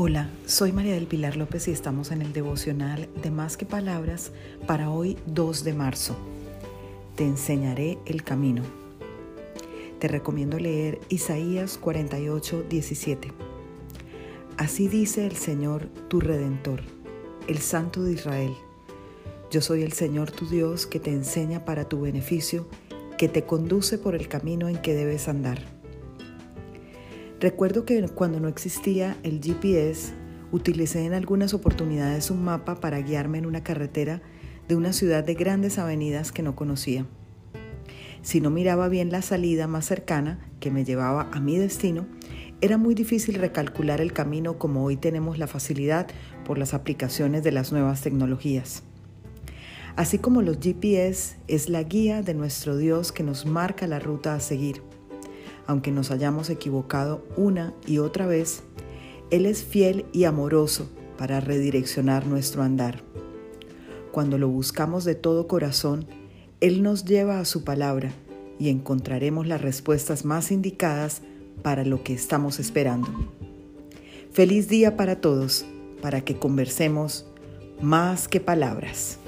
Hola, soy María del Pilar López y estamos en el devocional de Más que Palabras para hoy 2 de marzo. Te enseñaré el camino. Te recomiendo leer Isaías 48, 17. Así dice el Señor, tu Redentor, el Santo de Israel. Yo soy el Señor tu Dios que te enseña para tu beneficio, que te conduce por el camino en que debes andar. Recuerdo que cuando no existía el GPS, utilicé en algunas oportunidades un mapa para guiarme en una carretera de una ciudad de grandes avenidas que no conocía. Si no miraba bien la salida más cercana que me llevaba a mi destino, era muy difícil recalcular el camino como hoy tenemos la facilidad por las aplicaciones de las nuevas tecnologías. Así como los GPS es la guía de nuestro Dios que nos marca la ruta a seguir aunque nos hayamos equivocado una y otra vez, Él es fiel y amoroso para redireccionar nuestro andar. Cuando lo buscamos de todo corazón, Él nos lleva a su palabra y encontraremos las respuestas más indicadas para lo que estamos esperando. Feliz día para todos, para que conversemos más que palabras.